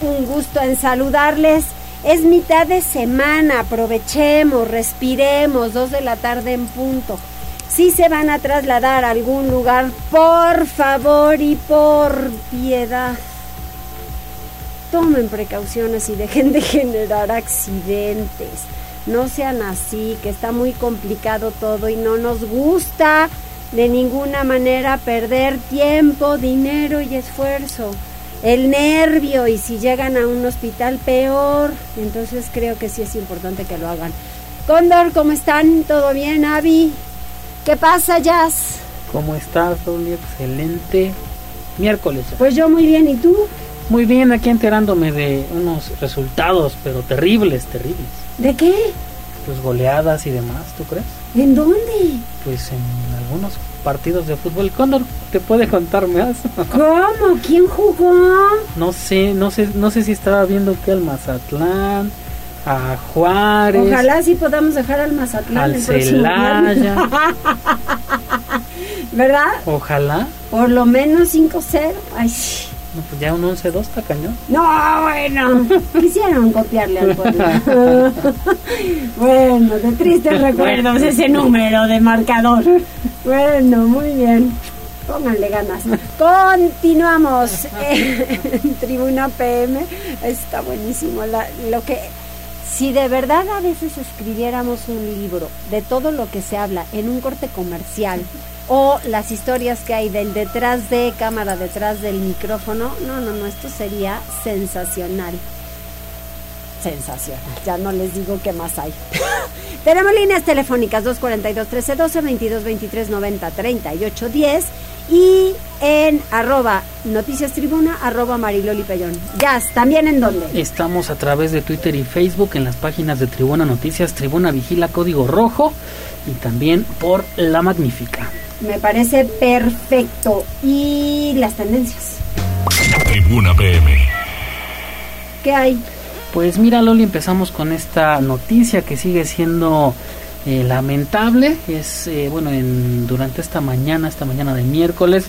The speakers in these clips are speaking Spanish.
Un gusto en saludarles. Es mitad de semana, aprovechemos, respiremos, dos de la tarde en punto. Si se van a trasladar a algún lugar, por favor y por piedad, tomen precauciones y dejen de generar accidentes. No sean así, que está muy complicado todo y no nos gusta de ninguna manera perder tiempo, dinero y esfuerzo. El nervio y si llegan a un hospital peor. Entonces creo que sí es importante que lo hagan. Cóndor, ¿cómo están? ¿Todo bien, Avi? ¿Qué pasa, Jazz? ¿Cómo estás, Dolly? Excelente miércoles. Pues yo muy bien, ¿y tú? Muy bien, aquí enterándome de unos resultados, pero terribles, terribles. ¿De qué? Pues goleadas y demás, ¿tú crees? ¿En dónde? Pues en algunos partidos de fútbol. Cóndor, ¿te puede contar más? ¿Cómo? ¿Quién jugó? No sé, no sé, no sé si estaba viendo que al Mazatlán, a Juárez. Ojalá sí podamos dejar al Mazatlán al el Celaya. ¿Verdad? Ojalá. Por lo menos 5-0. Ay, sí. No, pues ya un 11-2 está cañón. No, bueno. Quisieron copiarle al Puebla. bueno, de tristes recuerdos ese número de marcador. Bueno, muy bien. Pónganle ganas. Continuamos en Tribuna PM. Está buenísimo. La- lo que, si de verdad a veces escribiéramos un libro de todo lo que se habla en un corte comercial o las historias que hay del detrás de cámara, detrás del micrófono, no, no, no, esto sería sensacional. Sensacional. Ya no les digo qué más hay. Tenemos líneas telefónicas 242 1312 22 23 90 38 10 y en arroba noticias tribuna arroba mariloli pellón. Jazz, ¿también en dónde? Estamos a través de Twitter y Facebook en las páginas de Tribuna Noticias, Tribuna Vigila Código Rojo y también por La Magnífica. Me parece perfecto. Y las tendencias. Tribuna PM. ¿Qué hay? Pues mira Loli, empezamos con esta noticia que sigue siendo eh, lamentable. Es eh, bueno, en, durante esta mañana, esta mañana de miércoles,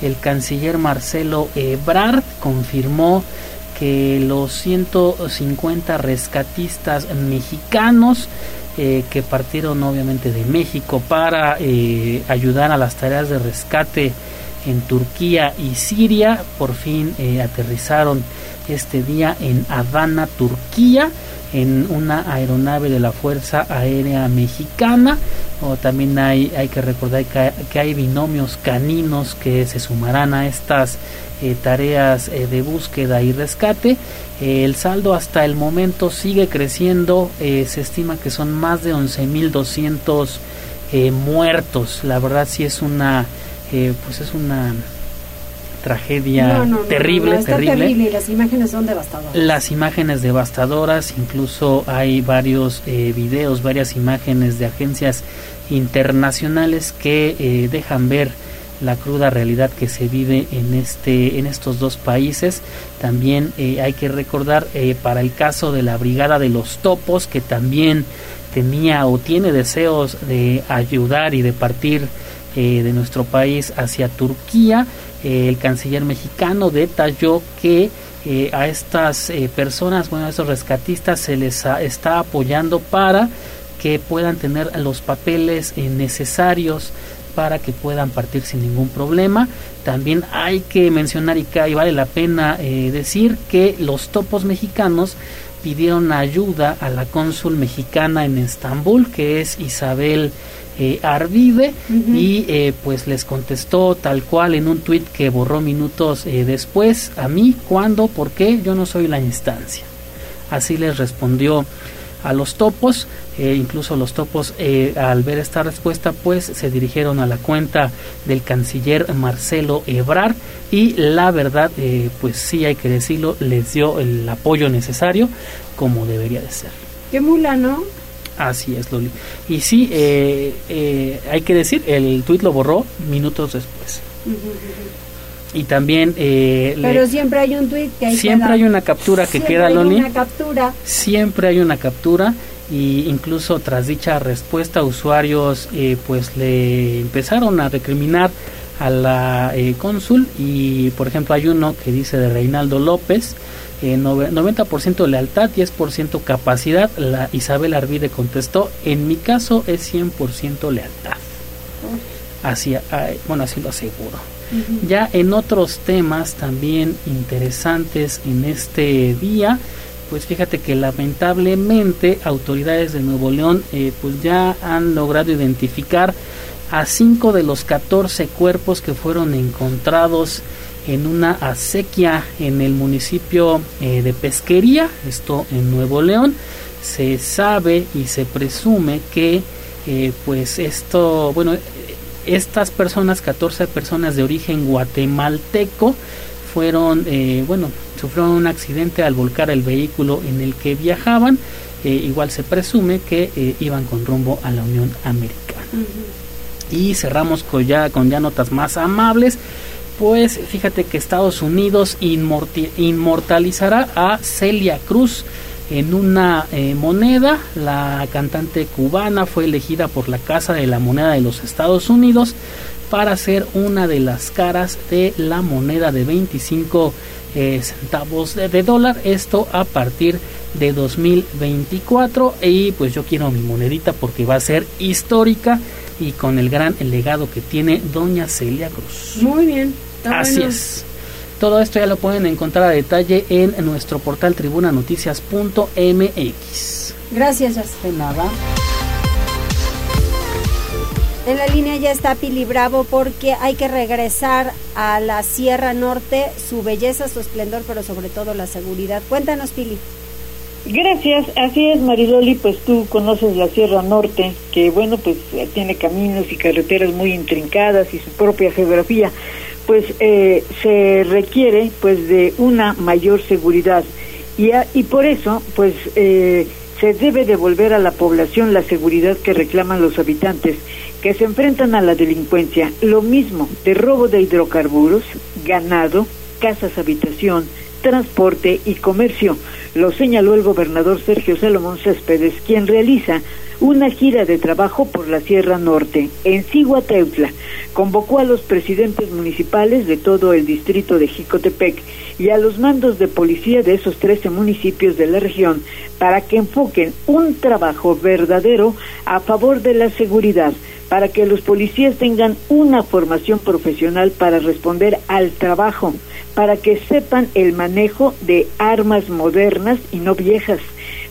el canciller Marcelo Ebrard confirmó que los 150 rescatistas mexicanos eh, que partieron obviamente de México para eh, ayudar a las tareas de rescate en Turquía y Siria por fin aterrizaron este día en Adana, Turquía, en una aeronave de la Fuerza Aérea Mexicana. O también hay, hay que recordar que hay, binomios caninos que se sumarán a estas eh, tareas eh, de búsqueda y rescate. Eh, el saldo hasta el momento sigue creciendo. se estima que son más de 11.200 eh, muertos. La verdad sí es una, pues es una tragedia No, no, no, terrible, no, está terrible. terrible y las imágenes son devastadoras. Las imágenes devastadoras, incluso hay varios eh, videos, varias imágenes de agencias internacionales que eh, dejan ver la cruda realidad que se vive en este en estos dos países. También eh, hay que recordar eh, para el caso de la Brigada de los Topos que también tenía o tiene deseos de ayudar y de partir eh, de nuestro país hacia Turquía. El canciller mexicano detalló que eh, a estas eh, personas, bueno, a estos rescatistas se les a- está apoyando para que puedan tener los papeles eh, necesarios para que puedan partir sin ningún problema. También hay que mencionar y, y vale la pena eh, decir que los topos mexicanos pidieron ayuda a la cónsul mexicana en Estambul, que es Isabel eh, y eh, pues les contestó tal cual en un tuit que borró minutos eh, después, a mí, cuándo, por qué, yo no soy la instancia. Así les respondió a los topos. Eh, incluso los topos, eh, al ver esta respuesta, pues se dirigieron a la cuenta del canciller Marcelo Ebrard y la verdad, eh, pues sí hay que decirlo, les dio el apoyo necesario como debería de ser. Qué mula, ¿no? Así es, Loli. Y sí, hay que decir, el tuit lo borró minutos después. Y también... Pero siempre hay un tuit que Siempre hay una captura que queda, Loli. Una captura. Siempre hay una captura y incluso tras dicha respuesta usuarios eh, pues le empezaron a recriminar a la eh, cónsul y por ejemplo hay uno que dice de Reinaldo López eh, 90% lealtad 10% capacidad la Isabel Arvide contestó en mi caso es 100% lealtad así bueno así lo aseguro. Ya en otros temas también interesantes en este día pues fíjate que lamentablemente autoridades de Nuevo León eh, pues ya han logrado identificar a cinco de los 14 cuerpos que fueron encontrados en una acequia en el municipio eh, de Pesquería, esto en Nuevo León. Se sabe y se presume que eh, pues esto, bueno, estas personas, 14 personas de origen guatemalteco, fueron, bueno, sufrieron un accidente al volcar el vehículo en el que viajaban. Eh, igual se presume que eh, iban con rumbo a la Unión Americana. Y cerramos con ya, con ya notas más amables. Pues fíjate que Estados Unidos inmortalizará a Celia Cruz en una eh, moneda. La cantante cubana fue elegida por la Casa de la Moneda de los Estados Unidos para ser una de las caras de la moneda de 25 eh, centavos de, dólar. Esto a partir de 2024. Y pues yo quiero mi monedita porque va a ser histórica y con el gran legado que tiene Doña Celia Cruz. Muy bien. Así es. Todo esto ya lo pueden encontrar a detalle en nuestro portal tribunanoticias.mx. Gracias, De nada. En la línea ya está Pili Bravo porque hay que regresar a la Sierra Norte, su belleza, su esplendor, pero sobre todo la seguridad. Cuéntanos, Pili. Gracias, así es Mariloli, pues tú conoces la Sierra Norte, que bueno, pues tiene caminos y carreteras muy intrincadas y su propia geografía, pues eh, se requiere pues de una mayor seguridad y, y por eso pues eh, se debe devolver a la población la seguridad que reclaman los habitantes que se enfrentan a la delincuencia, lo mismo de robo de hidrocarburos, ganado, casas habitación, transporte y comercio. Lo señaló el gobernador Sergio Salomón Céspedes, quien realiza una gira de trabajo por la Sierra Norte. En Ciguateutla convocó a los presidentes municipales de todo el distrito de Jicotepec y a los mandos de policía de esos 13 municipios de la región para que enfoquen un trabajo verdadero a favor de la seguridad para que los policías tengan una formación profesional para responder al trabajo, para que sepan el manejo de armas modernas y no viejas,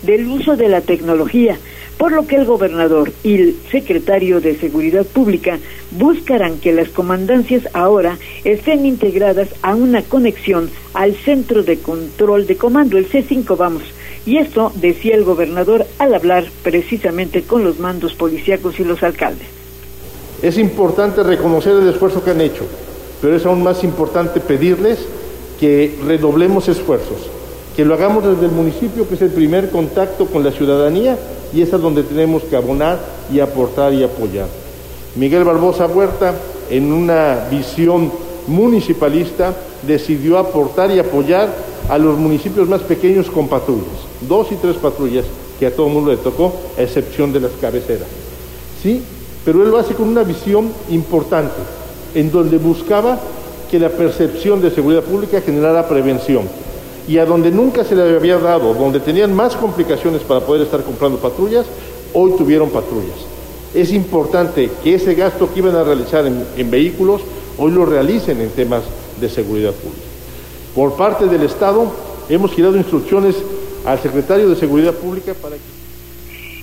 del uso de la tecnología, por lo que el gobernador y el secretario de Seguridad Pública buscarán que las comandancias ahora estén integradas a una conexión al centro de control de comando, el C5, vamos. Y esto decía el gobernador al hablar precisamente con los mandos policíacos y los alcaldes. Es importante reconocer el esfuerzo que han hecho, pero es aún más importante pedirles que redoblemos esfuerzos, que lo hagamos desde el municipio, que es el primer contacto con la ciudadanía y es donde tenemos que abonar y aportar y apoyar. Miguel Barbosa Huerta, en una visión municipalista, decidió aportar y apoyar a los municipios más pequeños con patrullas, dos y tres patrullas que a todo el mundo le tocó, a excepción de las cabeceras. ¿Sí? pero él lo hace con una visión importante, en donde buscaba que la percepción de seguridad pública generara prevención. Y a donde nunca se le había dado, donde tenían más complicaciones para poder estar comprando patrullas, hoy tuvieron patrullas. Es importante que ese gasto que iban a realizar en, vehículos, hoy lo realicen en temas de seguridad pública. Por parte del Estado, hemos girado instrucciones al secretario de Seguridad Pública para que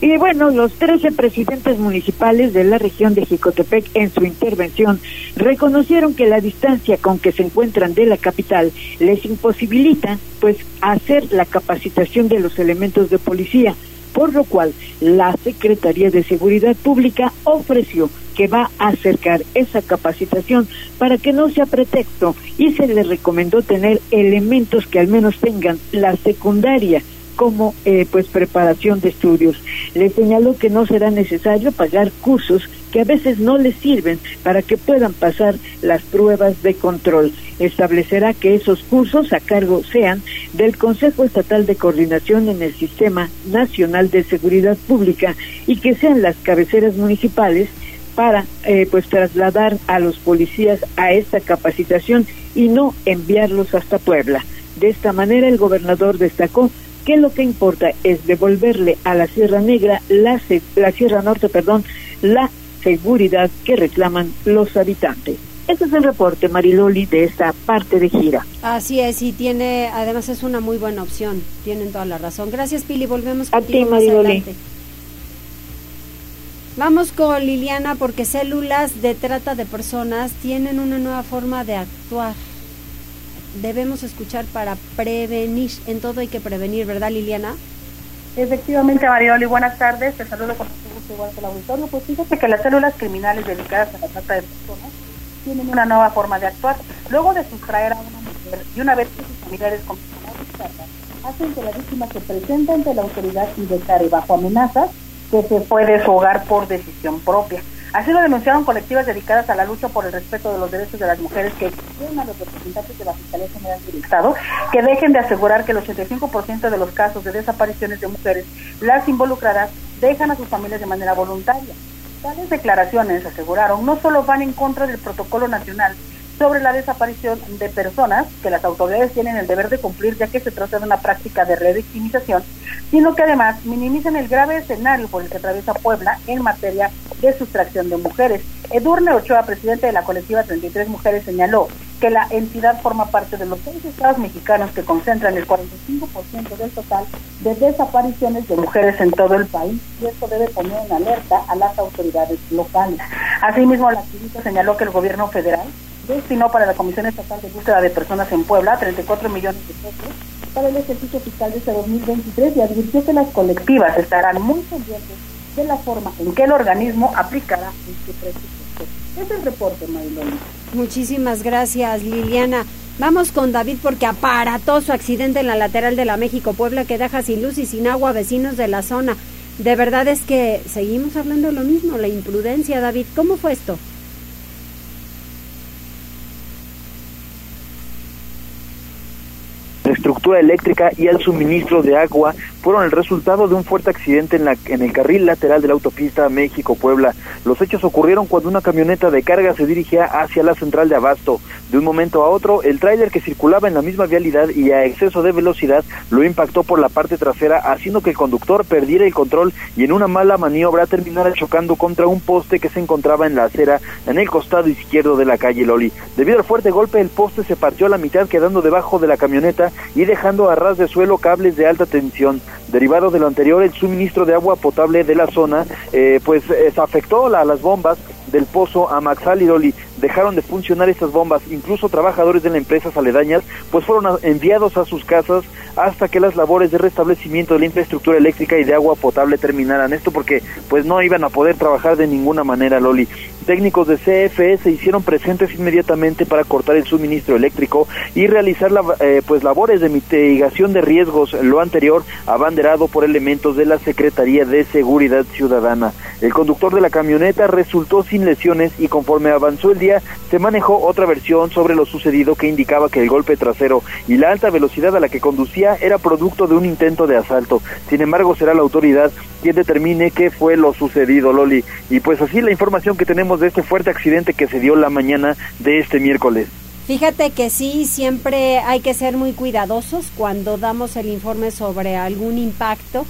y bueno, los 13 presidentes municipales de la región de Jicotepec en su intervención reconocieron que la distancia con que se encuentran de la capital les imposibilita pues hacer la capacitación de los elementos de policía. por lo cual la Secretaría de Seguridad Pública ofreció que va a acercar esa capacitación para que no sea pretexto y se le recomendó tener elementos que al menos tengan la secundaria como eh, pues preparación de estudios. Le señaló que no será necesario pagar cursos que a veces no les sirven para que puedan pasar las pruebas de control. Establecerá que esos cursos a cargo sean del Consejo Estatal de Coordinación en el Sistema Nacional de Seguridad Pública y que sean las cabeceras municipales para eh, pues trasladar a los policías a esta capacitación y no enviarlos hasta Puebla. De esta manera el gobernador destacó que lo que importa es devolverle a la Sierra Negra, la, la Sierra Norte, perdón, la seguridad que reclaman los habitantes. Este es el reporte, Mariloli, de esta parte de gira. Así es, y tiene, además es una muy buena opción, tienen toda la razón. Gracias, Pili, volvemos a ti, Mariloli. Vamos con Liliana porque células de trata de personas tienen una nueva forma de actuar debemos escuchar para prevenir. En todo hay que prevenir, ¿verdad, Liliana? Efectivamente, Marioli, buenas tardes. Te saludo con gusto igual que el auditorio. Pues fíjate que las células criminales dedicadas a la trata de personas tienen una nueva forma de actuar. Luego de sustraer a una mujer y una vez que sus familiares comienzan a hacen que la víctima se presente ante la autoridad y declare bajo amenazas que se fue de su hogar por decisión propia. Así lo denunciaron colectivas dedicadas a la lucha por el respeto de los derechos de las mujeres que exigen a los representantes de la Fiscalía General del Estado que dejen de asegurar que el 85% de los casos de desapariciones de mujeres, las involucradas, dejan a sus familias de manera voluntaria. Tales declaraciones, aseguraron, no solo van en contra del protocolo nacional sobre la desaparición de personas que las autoridades tienen el deber de cumplir ya que se trata de una práctica de revictimización, sino que además minimizan el grave escenario por el que atraviesa Puebla en materia de sustracción de mujeres. Edurne Ochoa, presidente de la colectiva 33 Mujeres, señaló que la entidad forma parte de los seis estados mexicanos que concentran el 45% del total de desapariciones de mujeres en todo el país y esto debe poner en alerta a las autoridades locales. Asimismo, la activista señaló que el gobierno federal destinó para la Comisión Estatal de Búsqueda de Personas en Puebla 34 millones de pesos para el ejercicio fiscal de este 2023 y advirtió que las colectivas estarán muy pendientes de la forma en que el organismo aplicará este presupuesto. Es el reporte, Marilón. Muchísimas gracias, Liliana. Vamos con David porque aparatoso accidente en la lateral de la México-Puebla que deja sin luz y sin agua a vecinos de la zona. De verdad es que seguimos hablando de lo mismo, la imprudencia, David. ¿Cómo fue esto? Eléctrica y al suministro de agua fueron el resultado de un fuerte accidente en, la, en el carril lateral de la autopista México-Puebla. Los hechos ocurrieron cuando una camioneta de carga se dirigía hacia la central de Abasto. De un momento a otro, el tráiler que circulaba en la misma vialidad y a exceso de velocidad lo impactó por la parte trasera, haciendo que el conductor perdiera el control y en una mala maniobra terminara chocando contra un poste que se encontraba en la acera en el costado izquierdo de la calle Loli. Debido al fuerte golpe, el poste se partió a la mitad quedando debajo de la camioneta y dejando a ras de suelo cables de alta tensión. Derivado de lo anterior, el suministro de agua potable de la zona eh, pues afectó a las bombas del pozo a Maxaliroli dejaron de funcionar estas bombas. Incluso trabajadores de la empresa aledañas pues fueron enviados a sus casas hasta que las labores de restablecimiento de la infraestructura eléctrica y de agua potable terminaran. Esto porque pues no iban a poder trabajar de ninguna manera, Loli. Técnicos de CFE se hicieron presentes inmediatamente para cortar el suministro eléctrico y realizar la, eh, pues labores de mitigación de riesgos, lo anterior abanderado por elementos de la Secretaría de Seguridad Ciudadana. El conductor de la camioneta resultó sin lesiones y conforme avanzó el día se manejó otra versión sobre lo sucedido que indicaba que el golpe trasero y la alta velocidad a la que conducía era producto de un intento de asalto. Sin embargo, será la autoridad quien determine qué fue lo sucedido, Loli. Y pues así la información que tenemos de este fuerte accidente que se dio la mañana de este miércoles. Fíjate que sí, siempre hay que ser muy cuidadosos cuando damos el informe sobre algún impacto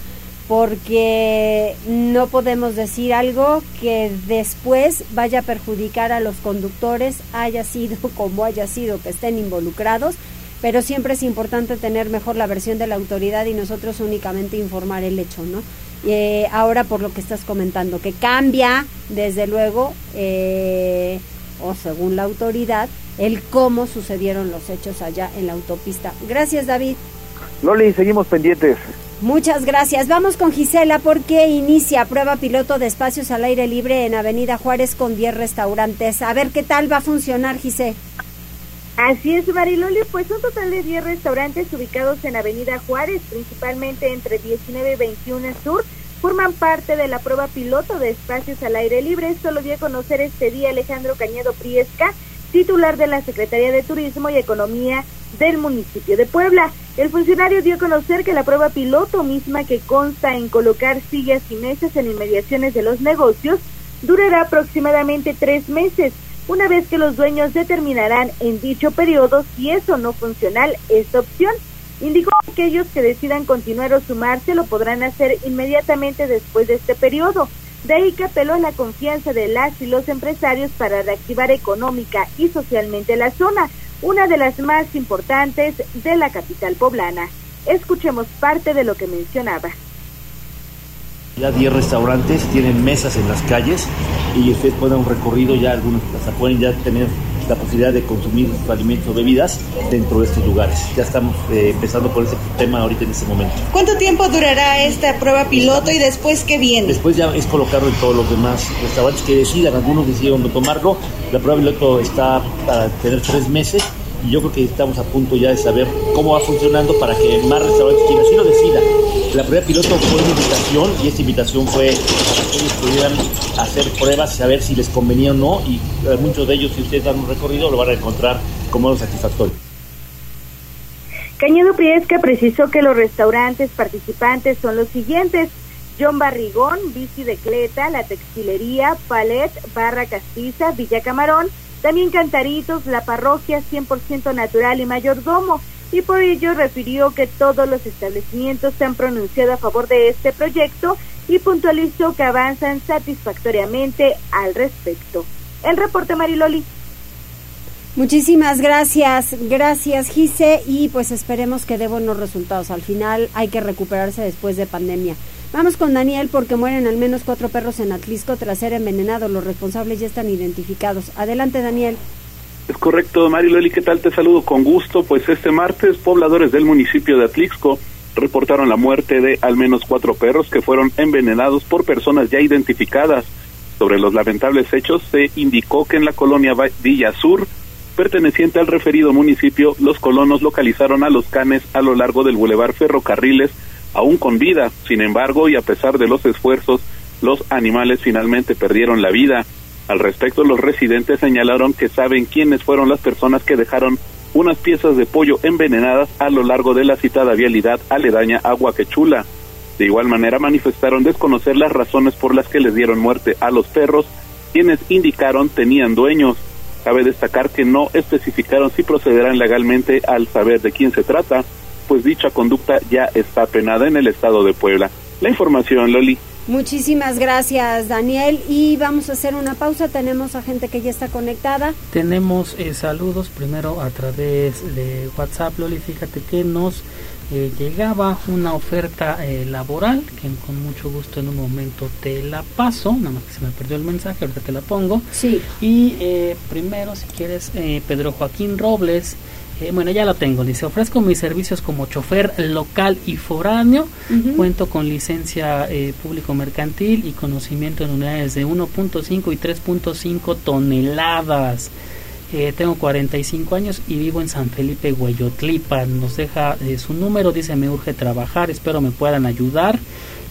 porque no podemos decir algo que después vaya a perjudicar a los conductores, haya sido como haya sido que estén involucrados, pero siempre es importante tener mejor la versión de la autoridad y nosotros únicamente informar el hecho, ¿no? Eh, ahora por lo que estás comentando, que cambia, desde luego, eh, o según la autoridad, el cómo sucedieron los hechos allá en la autopista. Gracias, David. Loli, seguimos pendientes. Muchas gracias. Vamos con Gisela porque inicia prueba piloto de espacios al aire libre en Avenida Juárez con 10 restaurantes. A ver qué tal va a funcionar, Gisela. Así es, Mariloli, pues un total de 10 restaurantes ubicados en Avenida Juárez, principalmente entre 19 y 21 Sur, forman parte de la prueba piloto de espacios al aire libre. Esto lo dio a conocer este día Alejandro Cañedo Priesca, titular de la Secretaría de Turismo y Economía del municipio de Puebla. El funcionario dio a conocer que la prueba piloto misma que consta en colocar sillas y mesas en inmediaciones de los negocios durará aproximadamente tres meses, una vez que los dueños determinarán en dicho periodo si es o no funcional esta opción. Indicó que aquellos que decidan continuar o sumarse lo podrán hacer inmediatamente después de este periodo. De ahí que apeló a la confianza de las y los empresarios para reactivar económica y socialmente la zona, una de las más importantes de la capital poblana. Escuchemos parte de lo que mencionaba. Ya 10 restaurantes tienen mesas en las calles y ustedes pueden un recorrido, ya algunos hasta pueden ya tener la posibilidad de consumir alimentos o bebidas dentro de estos lugares. Ya estamos eh, empezando por ese tema ahorita en este momento. ¿Cuánto tiempo durará esta prueba piloto y después qué viene? Después ya es colocarlo en todos los demás restaurantes que decidan, algunos decidieron no tomarlo. La prueba piloto está para tener tres meses y yo creo que estamos a punto ya de saber cómo va funcionando para que más restaurantes, quien así lo decida. La prueba piloto fue una invitación y esta invitación fue para que ellos pudieran hacer pruebas, saber si les convenía o no y eh, muchos de ellos, si ustedes dan un recorrido, lo van a encontrar como satisfactorio. Cañedo Priesca precisó que los restaurantes participantes son los siguientes. John Barrigón, Bici de Cleta, La Textilería, Palet, Barra Castiza, Villa Camarón, también Cantaritos, La Parroquia 100% Natural y Mayordomo. Y por ello refirió que todos los establecimientos se han pronunciado a favor de este proyecto y puntualizó que avanzan satisfactoriamente al respecto. El reporte Mariloli. Muchísimas gracias, gracias Gise y pues esperemos que dé buenos resultados. Al final hay que recuperarse después de pandemia. Vamos con Daniel porque mueren al menos cuatro perros en Atlisco tras ser envenenados. Los responsables ya están identificados. Adelante Daniel. Es correcto, Mariloli, ¿qué tal? Te saludo con gusto. Pues este martes, pobladores del municipio de Atlixco reportaron la muerte de al menos cuatro perros que fueron envenenados por personas ya identificadas. Sobre los lamentables hechos, se indicó que en la colonia Villa Sur, perteneciente al referido municipio, los colonos localizaron a los canes a lo largo del bulevar Ferrocarriles, aún con vida. Sin embargo, y a pesar de los esfuerzos, los animales finalmente perdieron la vida. Al respecto, los residentes señalaron que saben quiénes fueron las personas que dejaron unas piezas de pollo envenenadas a lo largo de la citada vialidad aledaña a Huaquechula. De igual manera manifestaron desconocer las razones por las que les dieron muerte a los perros, quienes indicaron tenían dueños. Cabe destacar que no especificaron si procederán legalmente al saber de quién se trata, pues dicha conducta ya está penada en el estado de Puebla. La información, Loli. Muchísimas gracias, Daniel. Y vamos a hacer una pausa. Tenemos a gente que ya está conectada. Tenemos eh, saludos primero a través de WhatsApp, Loli. Fíjate que nos eh, llegaba una oferta eh, laboral que con mucho gusto en un momento te la paso. Nada más que se me perdió el mensaje, ahorita te la pongo. Sí. Y primero, si quieres, Pedro Joaquín Robles. Eh, bueno, ya lo tengo. Dice, ofrezco mis servicios como chofer local y foráneo. Cuento con licencia eh, público mercantil y conocimiento en unidades de 1.5 y 3.5 toneladas. Eh, tengo 45 años y vivo en San Felipe, Guayotlipa. Nos deja su número, dice, me urge trabajar, espero me puedan ayudar.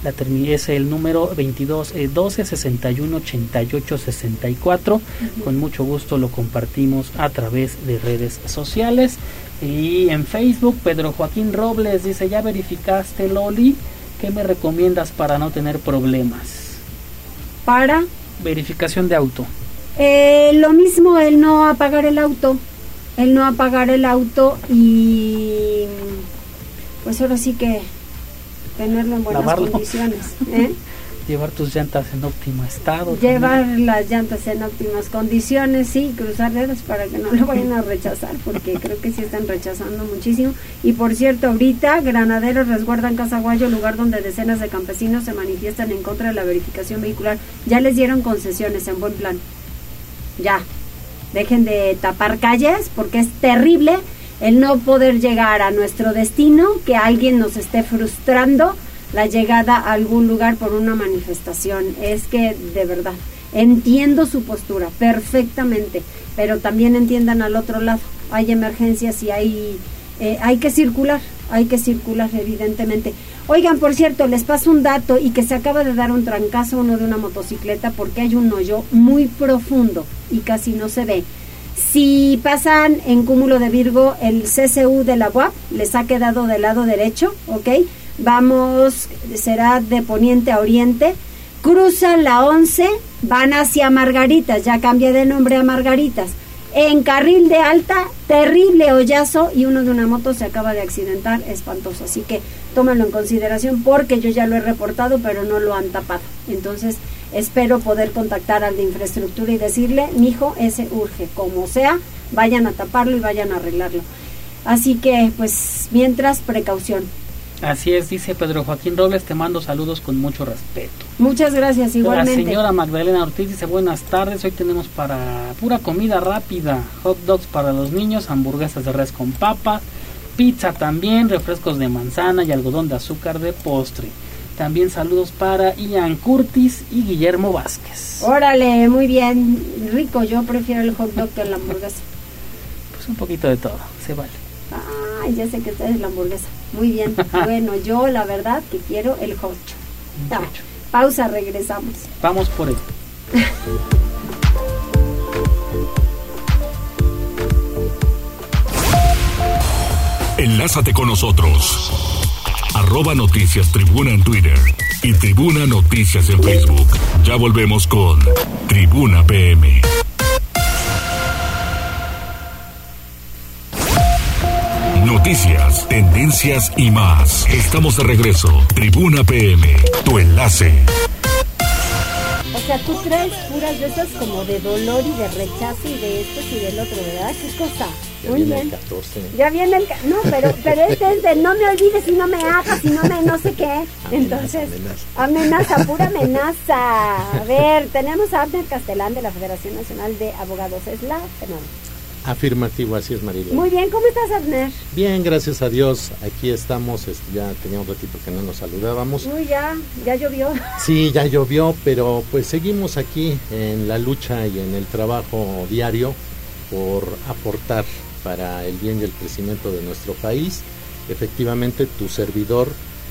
La es el número 22 12 61 88 64. Con mucho gusto lo compartimos a través de redes sociales. Y en Facebook, Pedro Joaquín Robles dice: ¿Ya verificaste, Loli? ¿Qué me recomiendas para no tener problemas? Para verificación de auto. Eh, lo mismo, el no apagar el auto. El no apagar el auto y pues ahora sí que tenerlo en buenas condiciones. ¿eh? Llevar tus llantas en óptimo estado. Llevar las llantas en óptimas condiciones, sí, cruzar dedos para que no lo vayan a rechazar, porque creo que sí están rechazando muchísimo. Y por cierto, ahorita granaderos resguardan Casaguayo, lugar donde decenas de campesinos se manifiestan en contra de la verificación vehicular. Ya les dieron concesiones en buen plan. Ya. Dejen de tapar calles porque es terrible el no poder llegar a nuestro destino, que alguien nos esté frustrando la llegada a algún lugar por una manifestación. Es que de verdad entiendo su postura perfectamente, pero también entiendan al otro lado. Hay emergencias y hay, eh, hay que circular, hay que circular evidentemente. Oigan, por cierto, les paso un dato y que se acaba de dar un trancazo uno de una motocicleta porque hay un hoyo muy profundo y casi no se ve. Si pasan en cúmulo de Virgo el CCU de la UAP, les ha quedado del lado derecho, ¿ok? Vamos, será de poniente a oriente. Cruzan la 11, van hacia Margaritas, ya cambia de nombre a Margaritas. En carril de alta, terrible hoyazo y uno de una moto se acaba de accidentar, espantoso. Así que tómenlo en consideración porque yo ya lo he reportado, pero no lo han tapado. Entonces, espero poder contactar al de infraestructura y decirle, mijo, ese urge, como sea, vayan a taparlo y vayan a arreglarlo. Así que, pues, mientras, precaución. Así es, dice Pedro Joaquín Robles, te mando saludos con mucho respeto. Muchas gracias, igualmente. La señora Magdalena Ortiz dice buenas tardes, hoy tenemos para pura comida rápida, hot dogs para los niños, hamburguesas de res con papa, pizza también, refrescos de manzana y algodón de azúcar de postre. También saludos para Ian Curtis y Guillermo Vázquez. Órale, muy bien, rico, yo prefiero el hot dog que la hamburguesa. Pues un poquito de todo, se vale. Ay, ya sé que ustedes la hamburguesa. Muy bien. bueno, yo la verdad que quiero el hot pausa, regresamos. Vamos por él. Enlázate con nosotros. Arroba Noticias Tribuna en Twitter y Tribuna Noticias en Facebook. Ya volvemos con Tribuna PM. Noticias, tendencias y más. Estamos de regreso. Tribuna PM, tu enlace. O sea, tú traes puras de esas como de dolor y de rechazo y de esto y del otro, ¿verdad? ¿Qué cosa? Ya Muy viene bien. el 14. Ya viene el... No, pero, pero este es de no me olvides y no me hagas y no me no sé qué. Entonces, amenaza. amenaza, pura amenaza. A ver, tenemos a Abner Castelán de la Federación Nacional de Abogados. Es la Afirmativo, así es Marilo. Muy bien, ¿cómo estás Abner? Bien, gracias a Dios. Aquí estamos, ya tenía un ratito que no nos saludábamos. Uy, ya, ya llovió. Sí, ya llovió, pero pues seguimos aquí en la lucha y en el trabajo diario por aportar para el bien y el crecimiento de nuestro país. Efectivamente, tu servidor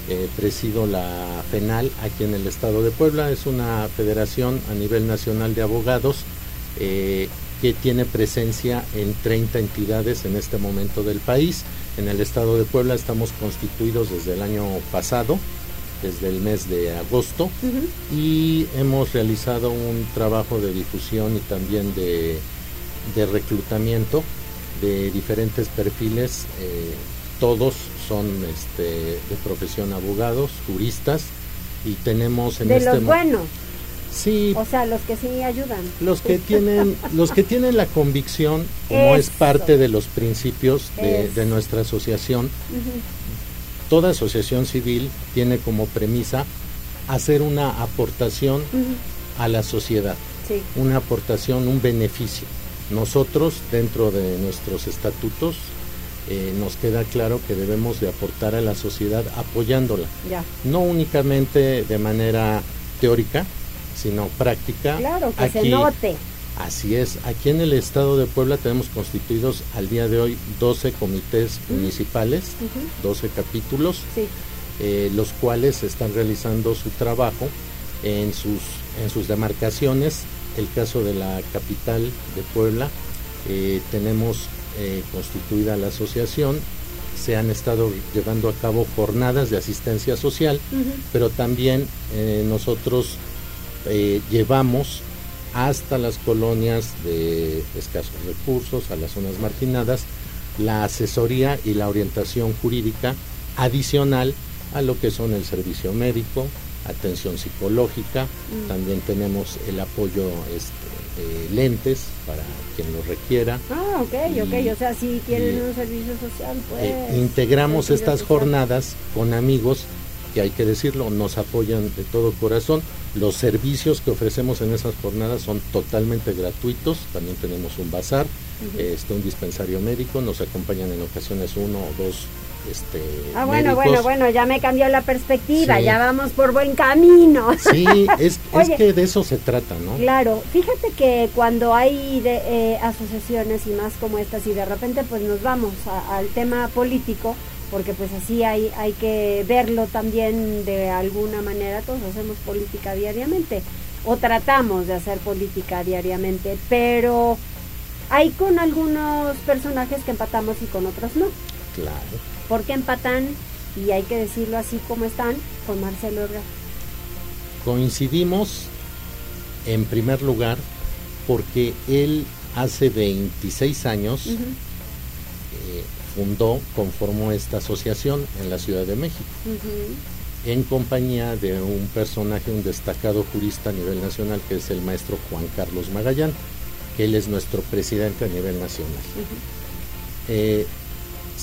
eh, presido la FENAL aquí en el estado de Puebla. Es una federación a nivel nacional de abogados eh, que tiene presencia en 30 entidades en este momento del país. En el estado de Puebla estamos constituidos desde el año pasado, desde el mes de agosto, y hemos realizado un trabajo de difusión y también de, reclutamiento de diferentes perfiles. Eh, todos son este, de profesión abogados, juristas, y tenemos en de este los buenos Sí. O sea, los que sí ayudan. Los que tienen, los que tienen la convicción, como es parte de los principios de, nuestra asociación, toda asociación civil tiene como premisa hacer una aportación a la sociedad, una aportación, un beneficio. Nosotros, dentro de nuestros estatutos, eh, nos queda claro que debemos de aportar a la sociedad apoyándola. No únicamente de manera teórica, sino práctica. Claro, que se note. Así es, aquí en el estado de Puebla tenemos constituidos al día de hoy 12 comités municipales, 12 capítulos, eh, los cuales están realizando su trabajo en sus, en sus demarcaciones. El caso de la capital de Puebla, eh, tenemos eh, constituida la asociación, se han estado llevando a cabo jornadas de asistencia social, pero también nosotros eh, llevamos hasta las colonias de escasos recursos, a las zonas marginadas, la asesoría y la orientación jurídica adicional a lo que son el servicio médico, atención psicológica, mm. también tenemos el apoyo este, lentes para quien lo requiera. Ah, ok, ok, o sea, si tienen un servicio social, pues... integramos estas jornadas con amigos que hay que decirlo, nos apoyan de todo corazón. Los servicios que ofrecemos en esas jornadas son totalmente gratuitos. También tenemos un bazar, este, un dispensario médico, nos acompañan en ocasiones uno o dos este, ah, bueno, bueno, bueno, ya me cambió la perspectiva, ya vamos por buen camino. Sí, es, que de eso se trata, ¿no? Claro, fíjate que cuando hay de, eh, asociaciones y más como estas y de repente pues nos vamos al tema político, porque pues así hay, hay que verlo también de alguna manera, todos hacemos política diariamente o tratamos de hacer política diariamente, pero hay con algunos personajes que empatamos y con otros no. Claro porque empatan, y hay que decirlo así como están, con Marcelo Ebrard. Coincidimos en primer lugar porque él hace 26 años eh, fundó, conformó esta asociación en la Ciudad de México, en compañía de un personaje, un destacado jurista a nivel nacional, que es el maestro Juan Carlos Magallán, que él es nuestro presidente a nivel nacional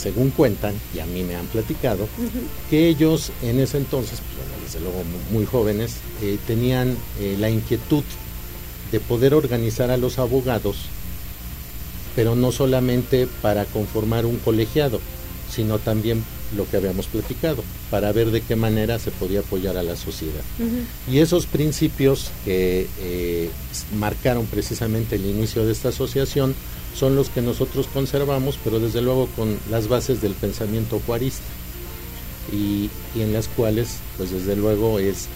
según cuentan, y a mí me han platicado, que ellos en ese entonces, pues, desde luego muy jóvenes, eh, tenían eh, la inquietud de poder organizar a los abogados, pero no solamente para conformar un colegiado, sino también lo que habíamos platicado, para ver de qué manera se podía apoyar a la sociedad. Y esos principios que eh, marcaron precisamente el inicio de esta asociación son los que nosotros conservamos, pero desde luego con las bases del pensamiento juarista, y, y en las cuales, pues desde luego es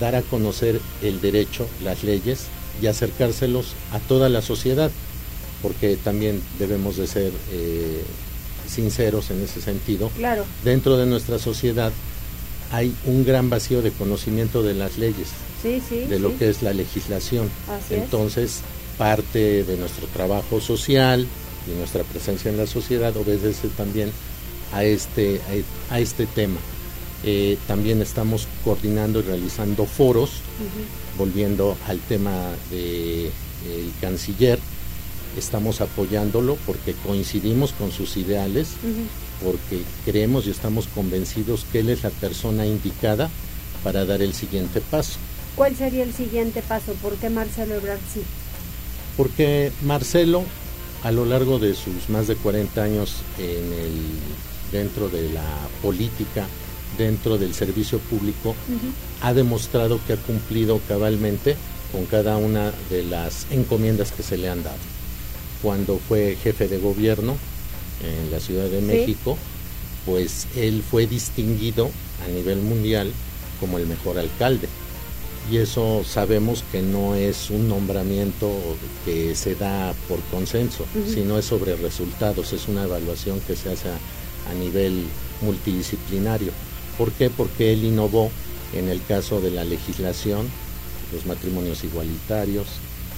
dar a conocer el derecho, las leyes y acercárselos a toda la sociedad, porque también debemos de ser eh, sinceros en ese sentido. Claro. Dentro de nuestra sociedad hay un gran vacío de conocimiento de las leyes, de lo que es la legislación. Entonces, parte de nuestro trabajo social y nuestra presencia en la sociedad obedece también a este, a, este tema. Eh, también estamos coordinando y realizando foros, volviendo al tema del canciller, estamos apoyándolo porque coincidimos con sus ideales, porque creemos y estamos convencidos que él es la persona indicada para dar el siguiente paso. ¿Cuál sería el siguiente paso? ¿Por qué Marcelo Ebrard sí? Porque Marcelo, a lo largo de sus más de 40 años en el, dentro de la política, dentro del servicio público, ha demostrado que ha cumplido cabalmente con cada una de las encomiendas que se le han dado. Cuando fue jefe de gobierno en la Ciudad de México, pues él fue distinguido a nivel mundial como el mejor alcalde. Y eso sabemos que no es un nombramiento que se da por consenso, sino es sobre resultados, es una evaluación que se hace a, a nivel multidisciplinario. ¿Por qué? Porque él innovó en el caso de la legislación, los matrimonios igualitarios,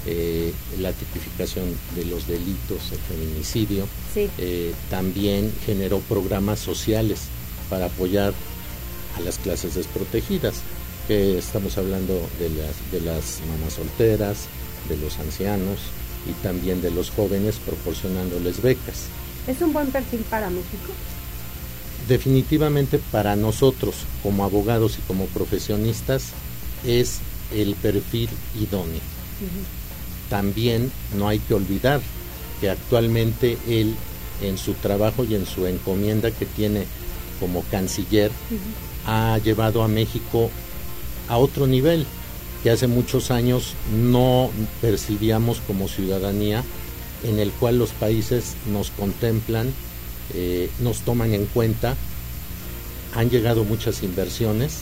eh, la tipificación de los delitos, el feminicidio, eh, también generó programas sociales para apoyar a las clases desprotegidas, que estamos hablando de las, de las mamás solteras, de los ancianos y también de los jóvenes proporcionándoles becas. ¿Es un buen perfil para México? Definitivamente para nosotros como abogados y como profesionistas es el perfil idóneo también no hay que olvidar que actualmente él en su trabajo y en su encomienda que tiene como canciller ha llevado a México a otro nivel. Que hace muchos años no percibíamos como ciudadanía en el cual los países nos contemplan, eh, nos toman en cuenta, han llegado muchas inversiones,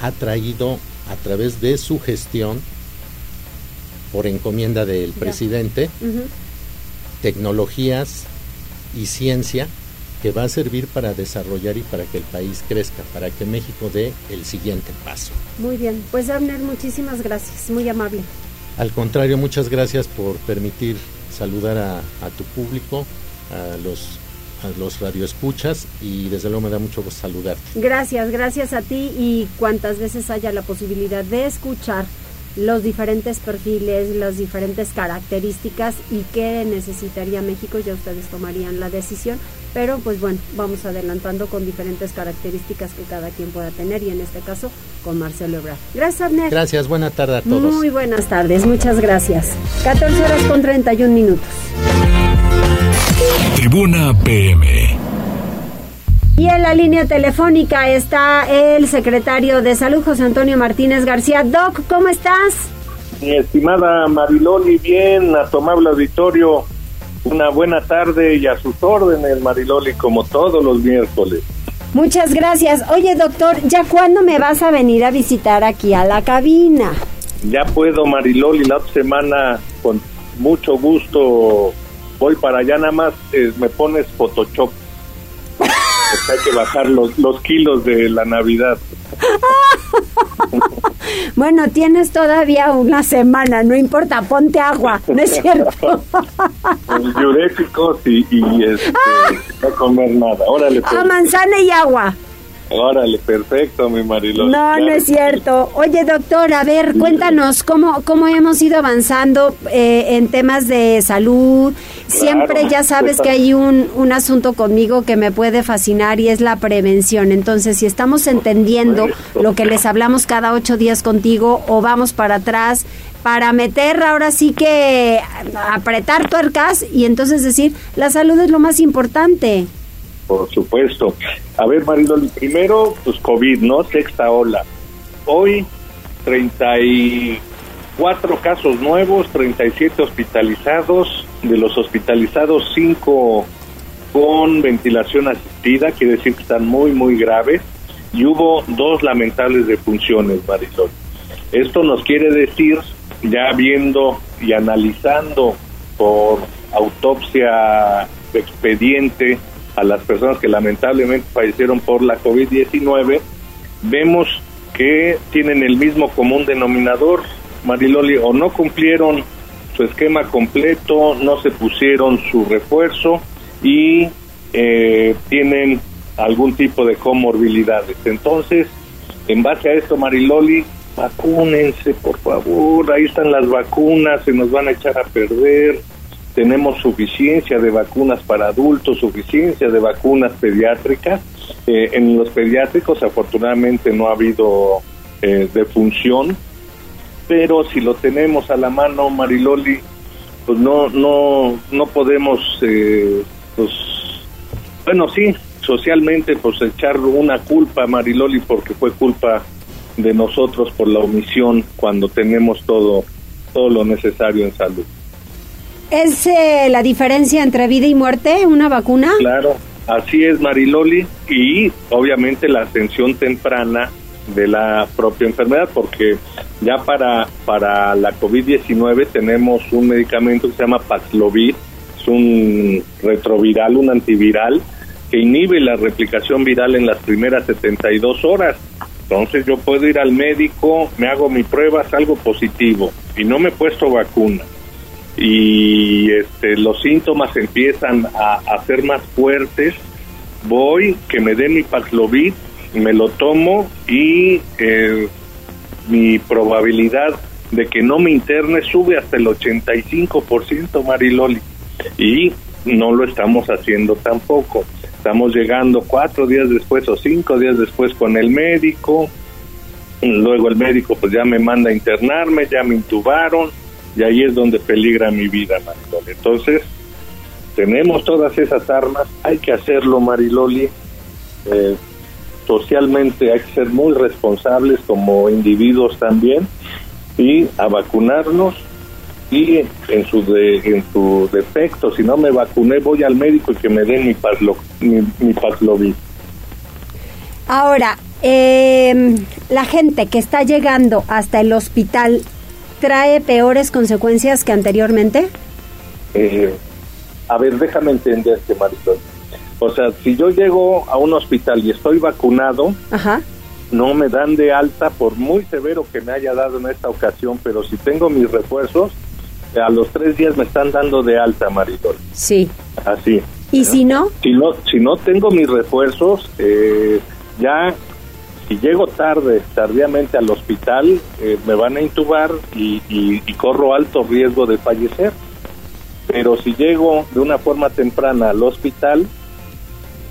ha traído a través de su gestión por encomienda del presidente, tecnologías y ciencia que va a servir para desarrollar y para que el país crezca, para que México dé el siguiente paso. Muy bien, pues Abner, muchísimas gracias, muy amable. Al contrario, muchas gracias por permitir saludar a, tu público, a los a los radioescuchas y desde luego me da mucho gusto saludarte. Gracias, gracias a ti y cuantas veces haya la posibilidad de escuchar los diferentes perfiles, las diferentes características y qué necesitaría México, ya ustedes tomarían la decisión. pero pues bueno, vamos adelantando con diferentes características que cada quien pueda tener y en este caso con Marcelo Ebrard. Gracias, Abner. Gracias, buena tarde a todos. Muy buenas tardes, muchas gracias. 14 horas con 31 minutos. Tribuna PM. Y en la línea telefónica está el secretario de Salud, José Antonio Martínez García. Doc, ¿cómo estás? Mi estimada Mariloli, bien, a tomar el auditorio, una buena tarde y a sus órdenes, Mariloli, como todos los miércoles. Muchas gracias. Oye, doctor, ¿ya cuándo me vas a venir a visitar aquí a la cabina? Ya puedo, Mariloli, la otra semana con mucho gusto voy para allá, nada más eh, me pones Photoshop. Hay que bajar los, los kilos de la Navidad. bueno, tienes todavía una semana, no importa, ponte agua, ¿no es cierto? Diuréticos y, y este, no comer nada. Órale, A pues. manzana y agua. Órale, perfecto, mi Marilón. No, no es cierto. Oye, doctor, a ver, cuéntanos cómo, cómo hemos ido avanzando eh, en temas de salud. Siempre ya sabes que hay un, un asunto conmigo que me puede fascinar y es la prevención. Entonces, si estamos entendiendo lo que les hablamos cada ocho días contigo o vamos para atrás para meter ahora sí que apretar tuercas y entonces decir, la salud es lo más importante por supuesto. A ver, Mariloli, primero, pues COVID, ¿no? Sexta ola. Hoy, 34 casos nuevos, 37 hospitalizados. De los hospitalizados, 5 con ventilación asistida, quiere decir que están muy, muy graves. Y hubo dos lamentables defunciones, Marisol. Esto nos quiere decir, ya viendo y analizando por autopsia expediente, a las personas que lamentablemente fallecieron por la COVID-19, vemos que tienen el mismo común denominador, Mariloli, o no cumplieron su esquema completo, no se pusieron su refuerzo y eh, tienen algún tipo de comorbilidades. Entonces, en base a esto, Mariloli, vacúnense, por favor, ahí están las vacunas, se nos van a echar a perder, tenemos suficiencia de vacunas para adultos, suficiencia de vacunas pediátricas. Eh, en los pediátricos afortunadamente no ha habido eh, defunción, pero si lo tenemos a la mano, Mariloli, pues no, no, no podemos, eh, pues, bueno, sí, socialmente, pues echar una culpa a Mariloli porque fue culpa de nosotros por la omisión cuando tenemos todo, todo lo necesario en salud. ¿Es eh, la diferencia entre vida y muerte una vacuna? Claro, así es Mariloli y obviamente la atención temprana de la propia enfermedad porque ya para, para la COVID-19 tenemos un medicamento que se llama Paxlovid, es un retroviral, un antiviral que inhibe la replicación viral en las primeras 72 horas. Entonces yo puedo ir al médico, me hago mi prueba, salgo positivo y no me he puesto vacuna y este, los síntomas empiezan a, a ser más fuertes, voy, que me den mi Paxlovid, me lo tomo y eh, mi probabilidad de que no me interne sube hasta el 85%, Mariloli. Y no lo estamos haciendo tampoco. Estamos llegando cuatro días después o cinco días después con el médico. Luego el médico pues ya me manda a internarme, ya me intubaron y ahí es donde peligra mi vida, Mariloli. Entonces, tenemos todas esas armas, hay que hacerlo, Mariloli. Eh, socialmente hay que ser muy responsables como individuos también y a vacunarnos y en su en su defecto si no me vacuné voy al médico y que me den mi paslo, mi, mi Ahora, eh, la gente que está llegando hasta el hospital trae peores consecuencias que anteriormente? Eh, a ver, déjame entenderte, Marisol. O sea, si yo llego a un hospital y estoy vacunado, no me dan de alta por muy severo que me haya dado en esta ocasión, pero si tengo mis refuerzos, a los tres días me están dando de alta, Marisol. Sí. Así. ¿Y si no? Si no, si no tengo mis refuerzos, eh, ya si llego tarde, tardíamente al hospital, eh, me van a intubar y, corro alto riesgo de fallecer. Pero si llego de una forma temprana al hospital,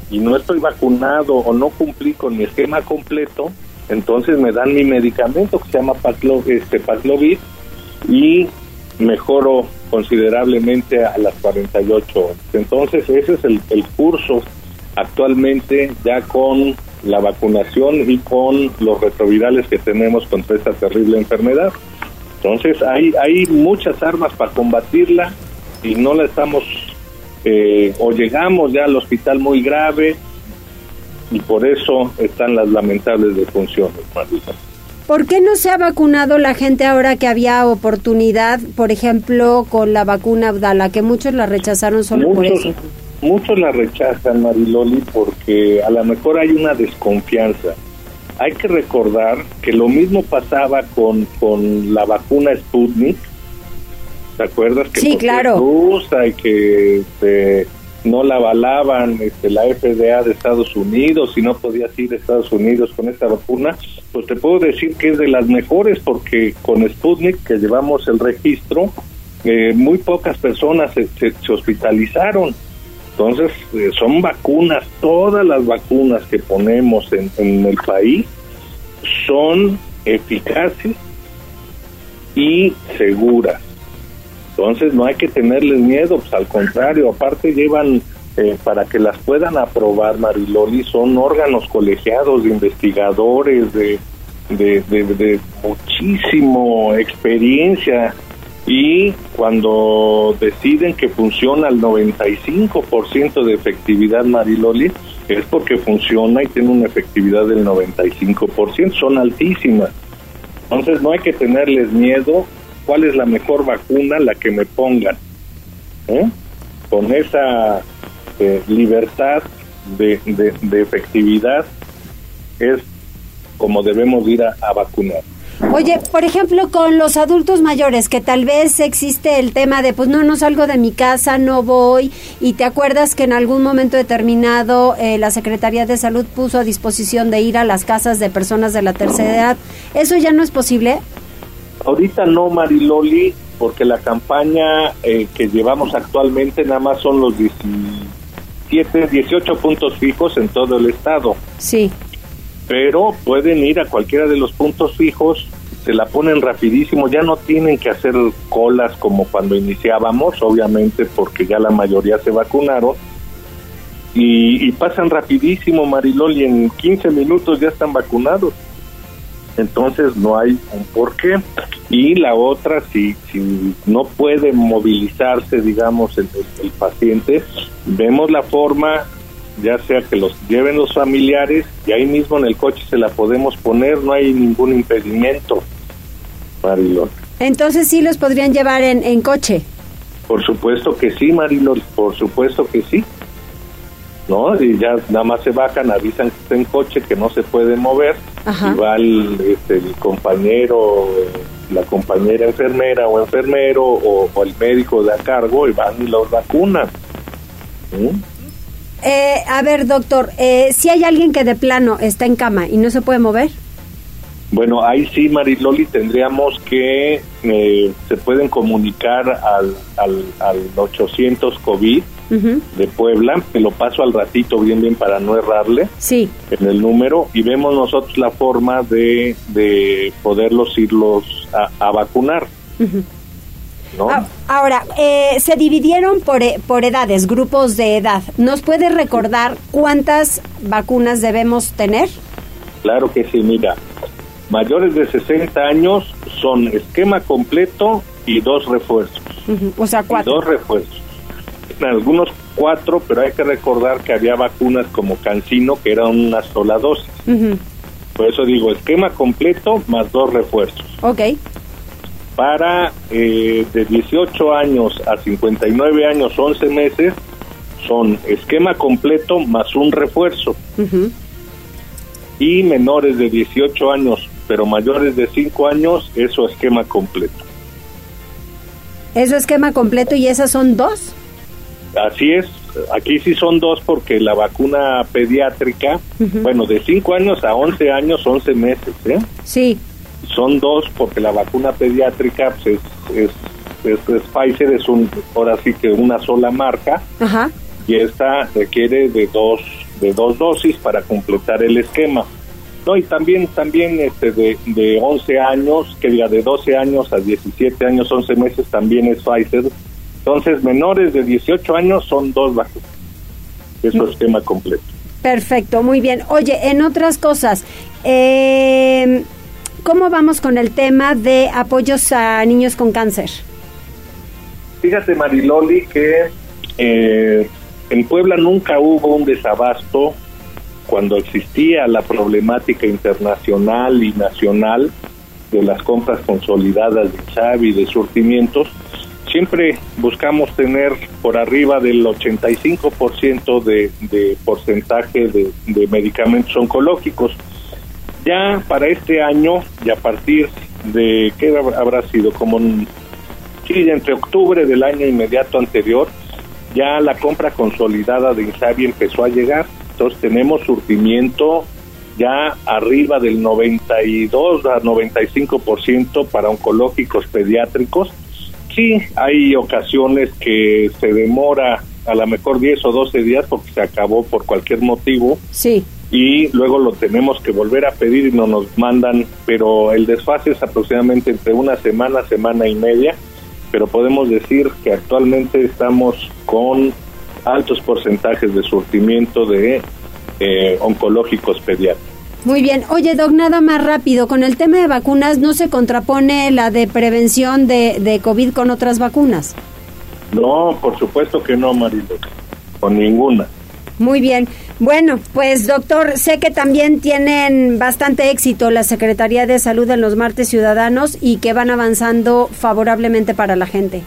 y no estoy vacunado o no cumplí con mi esquema completo, entonces me dan mi medicamento que se llama Paclo, este, Paclovid y mejoro considerablemente a las 48 horas. Entonces ese es el, el curso actualmente ya con la vacunación y con los retrovirales que tenemos contra esta terrible enfermedad. Entonces hay, hay muchas armas para combatirla y no la estamos, eh, o llegamos ya al hospital muy grave y por eso están las lamentables defunciones, Marisa. ¿Por qué no se ha vacunado la gente ahora que había oportunidad, por ejemplo, con la vacuna Abdala, que muchos la rechazaron solo por eso? Muchos la rechazan, Mariloli, porque a lo mejor hay una desconfianza. Hay que recordar que lo mismo pasaba con, con la vacuna Sputnik. ¿Te acuerdas? Que sí, claro. Rusa y que este, no la avalaban este, la FDA de Estados Unidos y no podías ir a Estados Unidos con esta vacuna, pues te puedo decir que es de las mejores porque con Sputnik, que llevamos el registro, eh, muy pocas personas se, se hospitalizaron entonces, eh, son vacunas, todas las vacunas que ponemos en, el país son eficaces y seguras. Entonces, no hay que tenerles miedo, pues al contrario, aparte llevan, eh, para que las puedan aprobar, Mariloli, son órganos colegiados de investigadores, de, de, de, de muchísimo experiencia y cuando deciden que funciona al 95% de efectividad Mariloli, es porque funciona y tiene una efectividad del 95%, son altísimas. Entonces no hay que tenerles miedo. ¿Cuál es la mejor vacuna? La que me pongan. ¿Eh? Con esa eh, libertad de, de, efectividad es como debemos ir a vacunar. Oye, por ejemplo, con los adultos mayores, que tal vez existe el tema de, pues no, no salgo de mi casa, no voy, y te acuerdas que en algún momento determinado eh, la Secretaría de Salud puso a disposición de ir a las casas de personas de la tercera edad. ¿Eso ya no es posible? Ahorita no, Mariloli, porque la campaña eh, que llevamos actualmente nada más son los 17, 18 puntos fijos en todo el estado. Sí pero pueden ir a cualquiera de los puntos fijos, se la ponen rapidísimo, ya no tienen que hacer colas como cuando iniciábamos, obviamente porque ya la mayoría se vacunaron, y, pasan rapidísimo, Marilol, y en 15 minutos ya están vacunados. Entonces no hay un porqué. Y la otra, si, si no puede movilizarse, digamos, el paciente, vemos la forma ya sea que los lleven los familiares y ahí mismo en el coche se la podemos poner, no hay ningún impedimento, Marilón. Entonces sí los podrían llevar en, en coche. Por supuesto que sí, Marilón, por supuesto que sí. ¿No? Y ya nada más se bajan, avisan que está en coche, que no se puede mover, y va el, este, el compañero, la compañera enfermera o enfermero o, el médico de a cargo y van y los vacunan. Eh, a ver, doctor, eh, si hay alguien que de plano está en cama y no se puede mover. Bueno, ahí sí, Mariloli, tendríamos que eh, se pueden comunicar al, al, al 800 COVID de Puebla, que lo paso al ratito bien, bien para no errarle sí. en el número y vemos nosotros la forma de, de poderlos irlos a, vacunar. Ah, ahora, eh, se dividieron por, e, por edades, grupos de edad. ¿Nos puede recordar cuántas vacunas debemos tener? Claro que sí, mira. Mayores de 60 años son esquema completo y dos refuerzos. O sea, cuatro. dos refuerzos. algunos cuatro, pero hay que recordar que había vacunas como Cancino que eran una sola dosis. Por eso digo, esquema completo más dos refuerzos. Ok para eh, de 18 años a 59 años 11 meses son esquema completo más un refuerzo. Y menores de 18 años, pero mayores de 5 años, eso esquema completo. ¿Eso esquema completo y esas son dos? Así es, aquí sí son dos porque la vacuna pediátrica, bueno, de 5 años a 11 años, 11 meses, ¿eh? Sí son dos porque la vacuna pediátrica pues, es, es, Pfizer, es un, ahora sí que una sola marca. Y esta requiere de dos de dos dosis para completar el esquema. No, y también, también este de, de 11 años, que diga de 12 años a 17 años, 11 meses, también es Pfizer. Entonces, menores de 18 años son dos vacunas. Eso es esquema completo. Perfecto, muy bien. Oye, en otras cosas, eh, ¿cómo vamos con el tema de apoyos a niños con cáncer? Fíjate, Mariloli, que eh, en Puebla nunca hubo un desabasto cuando existía la problemática internacional y nacional de las compras consolidadas de Xavi, de surtimientos, siempre buscamos tener por arriba del 85% de, de porcentaje de medicamentos oncológicos. Ya para este año y a partir de, ¿qué habrá sido? Como sí, entre octubre del año inmediato anterior, ya la compra consolidada de Insabi empezó a llegar. Entonces tenemos surtimiento ya arriba del 92 a 95% para oncológicos pediátricos. Sí, hay ocasiones que se demora a lo mejor 10 o 12 días porque se acabó por cualquier motivo. Sí. Y luego lo tenemos que volver a pedir y no nos mandan, pero el desfase es aproximadamente entre una semana, semana y media pero podemos decir que actualmente estamos con altos porcentajes de surtimiento de eh, oncológicos pediátricos. Muy bien. Oye, Doc, nada más rápido. Con el tema de vacunas, ¿no se contrapone la de prevención de, de COVID con otras vacunas? No, por supuesto que no, Marilo. Con ninguna. Muy bien. Bueno, pues doctor, sé que también tienen bastante éxito la Secretaría de Salud en los martes ciudadanos y que van avanzando favorablemente para la gente.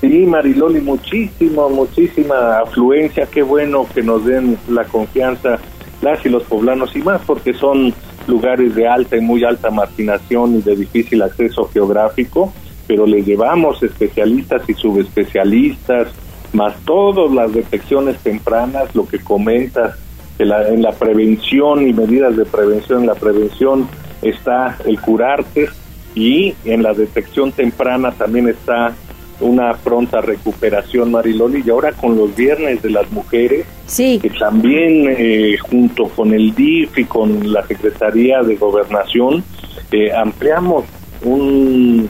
Sí, Mariloli, muchísimo, muchísima afluencia. Qué bueno que nos den la confianza las y los poblanos y más porque son lugares de alta y muy alta marginación y de difícil acceso geográfico, pero les llevamos especialistas y subespecialistas, más todas las detecciones tempranas, lo que comentas, que la, en la prevención y medidas de prevención, en la prevención está el curarte y en la detección temprana también está una pronta recuperación, Mariloli, y ahora con los viernes de las mujeres, sí. que también eh, junto con el DIF y con la Secretaría de Gobernación eh, ampliamos un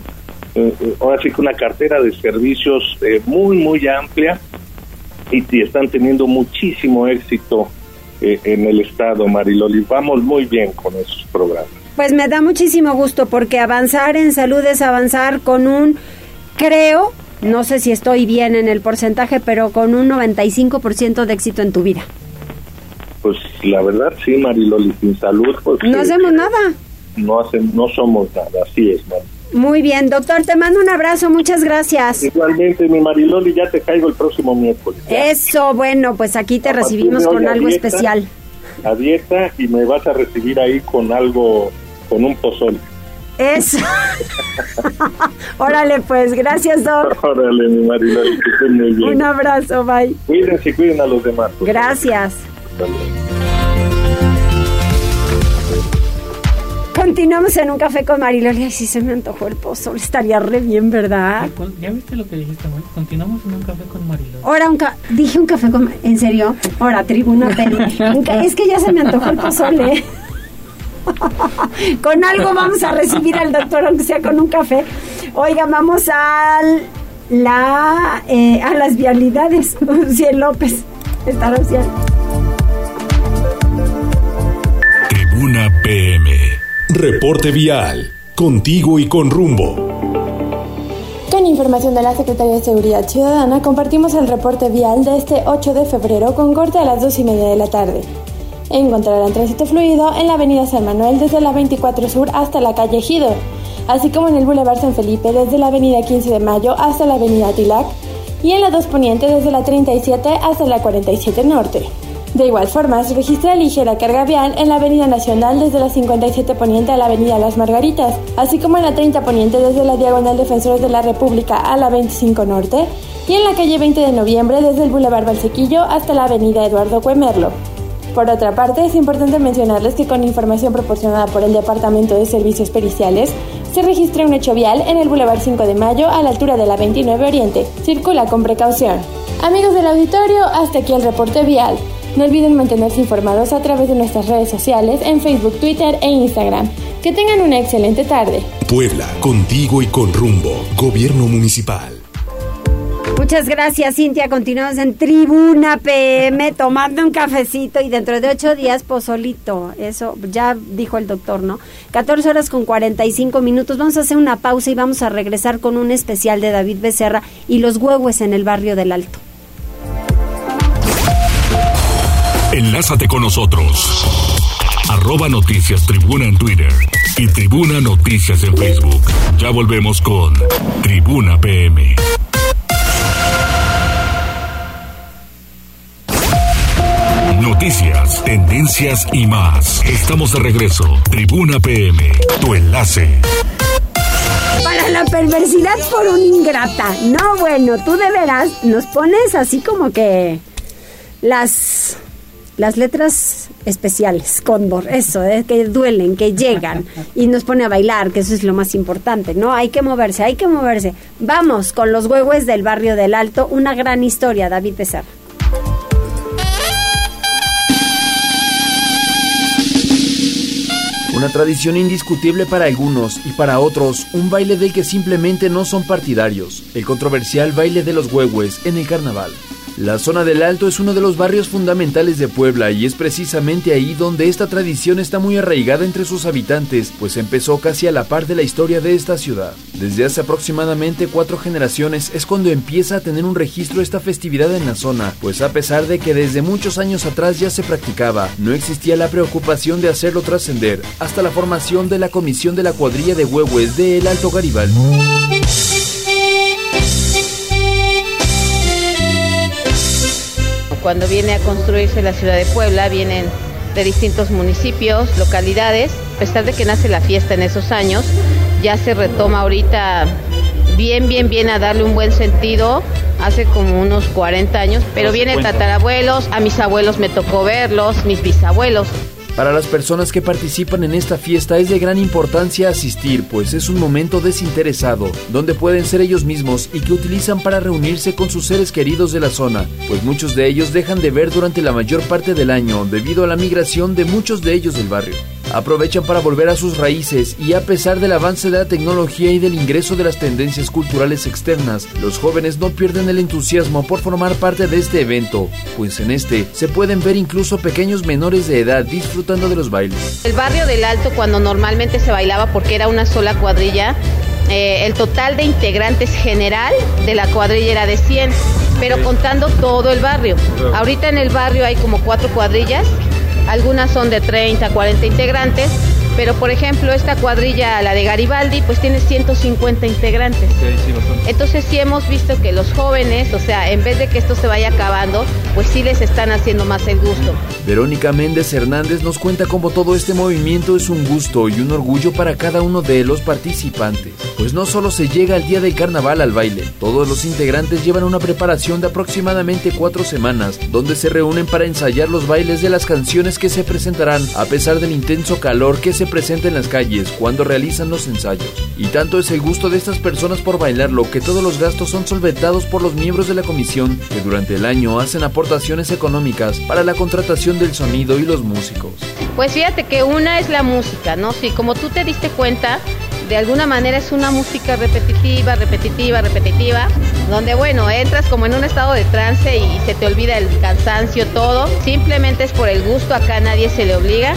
ahora sí que una cartera de servicios muy muy amplia y, y, están teniendo muchísimo éxito en el estado Mariloli. Vamos muy bien con esos programas. Pues me da muchísimo gusto porque avanzar en salud es avanzar con un creo no sé si estoy bien en el porcentaje pero con un 95% de éxito en tu vida. Pues la verdad sí Mariloli sin salud pues no hacemos nada. no hacen, no somos nada así es Mariloli. Muy bien, doctor, te mando un abrazo, muchas gracias. Igualmente, mi Mariloli, ya te caigo el próximo miércoles. Ya. Eso, bueno, pues aquí te a recibimos con algo dieta, especial. A dieta y me vas a recibir ahí con algo, con un pozole. Eso. Órale, pues, gracias, Doc. Órale, mi Mariloli, que estén muy bien. Un abrazo, bye. Cuídense y cuiden a los demás. Gracias. Continuamos en un café con Mariloli. Ay, sí se me antojó el pozole. Estaría re bien, ¿verdad? ¿Ya viste lo que dijiste, güey? Continuamos en un café con Mariloli. Ahora un ca dije un café con... ¿En serio? Ahora, tribuna Es que ya se me antojó el pozole. con algo vamos a recibir al doctor, aunque sea con un café. Oiga, vamos al... La, eh, a las vialidades. Ciel López. Estará Ciel. Tribuna PM. Reporte vial. Contigo y con rumbo. Con información de la Secretaría de Seguridad Ciudadana, compartimos el reporte vial de este 8 de febrero con corte a las 2 y media de la tarde. Encontrarán tránsito fluido en la avenida San Manuel desde la 24 Sur hasta la calle Gido, así como en el Boulevard San Felipe desde la avenida 15 de Mayo hasta la avenida Tilac y en la 2 Poniente desde la 37 hasta la 47 Norte. De igual forma, se registra ligera carga vial en la Avenida Nacional desde la 57 Poniente a la Avenida Las Margaritas, así como en la 30 Poniente desde la Diagonal Defensores de la República a la 25 Norte, y en la calle 20 de Noviembre desde el Boulevard Valsequillo hasta la Avenida Eduardo Cuemerlo. Por otra parte, es importante mencionarles que con información proporcionada por el Departamento de Servicios Periciales, se registra un hecho vial en el Boulevard 5 de Mayo a la altura de la 29 Oriente. Circula con precaución. Amigos del auditorio, hasta aquí el reporte vial. No olviden mantenerse informados a través de nuestras redes sociales en Facebook, Twitter e Instagram. Que tengan una excelente tarde. Puebla, contigo y con rumbo. Gobierno Municipal. Muchas gracias, Cintia. Continuamos en Tribuna PM tomando un cafecito y dentro de ocho días pozolito. Eso ya dijo el doctor, ¿no? 14 horas con 45 minutos. Vamos a hacer una pausa y vamos a regresar con un especial de David Becerra y los huevos en el barrio del Alto. Enlázate con nosotros. Arroba Noticias Tribuna en Twitter y Tribuna Noticias en Facebook. Ya volvemos con Tribuna PM. Noticias, tendencias y más. Estamos de regreso. Tribuna PM, tu enlace. Para la perversidad por un ingrata. No, bueno, tú de veras nos pones así como que las las letras especiales, Condor, eso, es que duelen, que llegan y nos pone a bailar, que eso es lo más importante, ¿no? Hay que moverse, hay que moverse. Vamos con los huevos del barrio del Alto, una gran historia, David Pesar. Una tradición indiscutible para algunos y para otros, un baile del que simplemente no son partidarios, el controversial baile de los huehues en el carnaval. La zona del Alto es uno de los barrios fundamentales de Puebla y es precisamente ahí donde esta tradición está muy arraigada entre sus habitantes, pues empezó casi a la par de la historia de esta ciudad. Desde hace aproximadamente cuatro generaciones es cuando empieza a tener un registro esta festividad en la zona, pues a pesar de que desde muchos años atrás ya se practicaba, no existía la preocupación de hacerlo trascender hasta la formación de la comisión de la cuadrilla de huehues de El Alto Garibaldi. Cuando viene a construirse la ciudad de Puebla, vienen de distintos municipios, localidades. A pesar de que nace la fiesta en esos años, ya se retoma ahorita bien, bien, bien a darle un buen sentido hace como unos 40 años, pero vienen tatarabuelos, a mis abuelos me tocó verlos, mis bisabuelos. Para las personas que participan en esta fiesta es de gran importancia asistir, pues es un momento desinteresado, donde pueden ser ellos mismos y que utilizan para reunirse con sus seres queridos de la zona, pues muchos de ellos dejan de ver durante la mayor parte del año debido a la migración de muchos de ellos del barrio aprovechan para volver a sus raíces y a pesar del avance de la tecnología y del ingreso de las tendencias culturales externas, los jóvenes no pierden el entusiasmo por formar parte de este evento, pues en este se pueden ver incluso pequeños menores de edad disfrutando de los bailes. El barrio del Alto cuando normalmente se bailaba porque era una sola cuadrilla, eh, el total de integrantes general de la cuadrilla era de 100, pero contando todo el barrio. Ahorita en el barrio hay como cuatro cuadrillas algunas son de 30, 40 integrantes, pero por ejemplo esta cuadrilla, la de Garibaldi, pues tiene 150 integrantes. Entonces sí hemos visto que los jóvenes, o sea, en vez de que esto se vaya acabando, pues sí les están haciendo más el gusto. Verónica Méndez Hernández nos cuenta cómo todo este movimiento es un gusto y un orgullo para cada uno de los participantes, pues no solo se llega al día del carnaval al baile, todos los integrantes llevan una preparación de aproximadamente cuatro semanas, donde se reúnen para ensayar los bailes de las canciones que se presentarán a pesar del intenso calor que se presenta en las calles cuando realizan los ensayos. Y tanto es el gusto de estas personas por bailarlo que todos los gastos son solventados por los miembros de la comisión que durante el año hacen aportaciones económicas para la contratación del sonido y los músicos. Pues fíjate que una es la música, ¿no? Sí, como tú te diste cuenta, de alguna manera es una música repetitiva, repetitiva, repetitiva, donde bueno, entras como en un estado de trance y se te olvida el cansancio, todo. Simplemente es por el gusto, acá nadie se le obliga.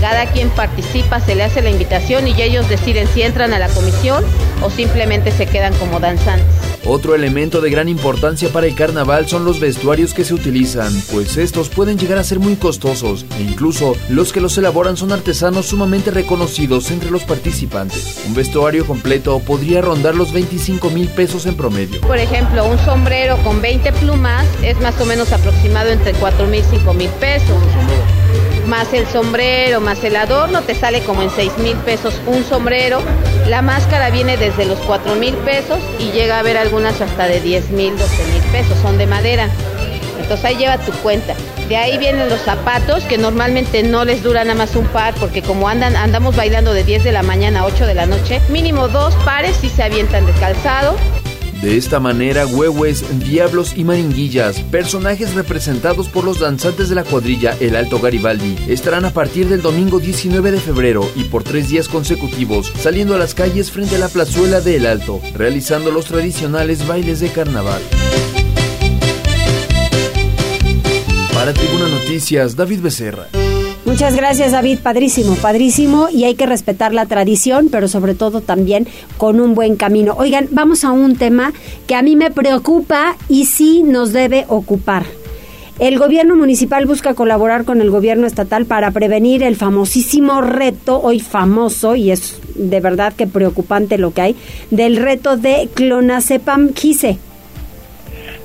Cada quien participa, se le hace la invitación y ellos deciden si entran a la comisión o simplemente se quedan como danzantes. Otro elemento de gran importancia para el carnaval son los vestuarios que se utilizan, pues estos pueden llegar a ser muy costosos e incluso los que los elaboran son artesanos sumamente reconocidos entre los participantes. Un vestuario completo podría rondar los 25 mil pesos en promedio. Por ejemplo, un sombrero con 20 plumas es más o menos aproximado entre 4 mil y 5 mil pesos más el sombrero, más el adorno, te sale como en 6 mil pesos un sombrero. La máscara viene desde los 4 mil pesos y llega a haber algunas hasta de 10 mil, 12 mil pesos, son de madera. Entonces ahí lleva tu cuenta. De ahí vienen los zapatos que normalmente no les dura nada más un par porque como andan andamos bailando de 10 de la mañana a 8 de la noche, mínimo dos pares si se avientan de calzado De esta manera, huehues, diablos y maringuillas, personajes representados por los danzantes de la cuadrilla El Alto Garibaldi, estarán a partir del domingo 19 de febrero y por tres días consecutivos saliendo a las calles frente a la plazuela de El Alto, realizando los tradicionales bailes de carnaval. Para Tribuna Noticias, David Becerra. Muchas gracias David, padrísimo, padrísimo y hay que respetar la tradición, pero sobre todo también con un buen camino. Oigan, vamos a un tema que a mí me preocupa y sí nos debe ocupar. El gobierno municipal busca colaborar con el gobierno estatal para prevenir el famosísimo reto, hoy famoso, y es de verdad que preocupante lo que hay, del reto de clonazepam quise.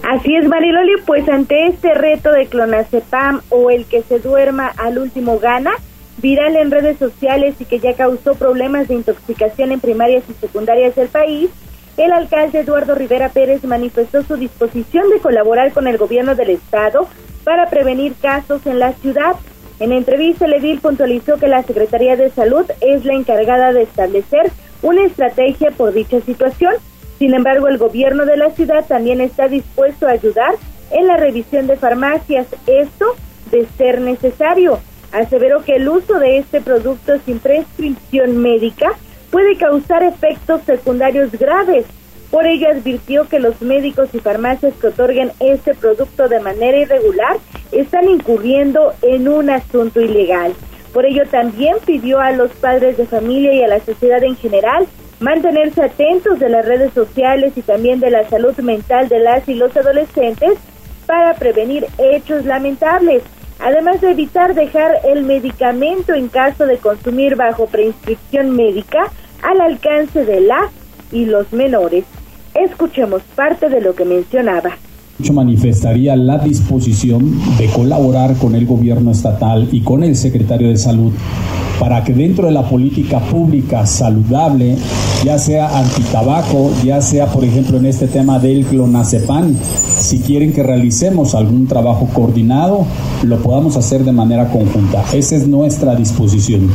Así es, Mariloli, pues ante este reto de clonazepam o el que se duerma al último gana, viral en redes sociales y que ya causó problemas de intoxicación en primarias y secundarias del país, el alcalde Eduardo Rivera Pérez manifestó su disposición de colaborar con el gobierno del estado para prevenir casos en la ciudad. En entrevista, el edil puntualizó que la Secretaría de Salud es la encargada de establecer una estrategia por dicha situación sin embargo, el gobierno de la ciudad también está dispuesto a ayudar en la revisión de farmacias, esto de ser necesario. Aseveró que el uso de este producto sin prescripción médica puede causar efectos secundarios graves. Por ello advirtió que los médicos y farmacias que otorguen este producto de manera irregular están incurriendo en un asunto ilegal. Por ello también pidió a los padres de familia y a la sociedad en general mantenerse atentos de las redes sociales y también de la salud mental de las y los adolescentes para prevenir hechos lamentables, además de evitar dejar el medicamento en caso de consumir bajo prescripción médica al alcance de las y los menores. Escuchemos parte de lo que mencionaba manifestaría la disposición de colaborar con el gobierno estatal y con el secretario de salud para que dentro de la política pública saludable, ya sea antitabaco, ya sea por ejemplo en este tema del clonazepam, si quieren que realicemos algún trabajo coordinado, lo podamos hacer de manera conjunta. Esa es nuestra disposición.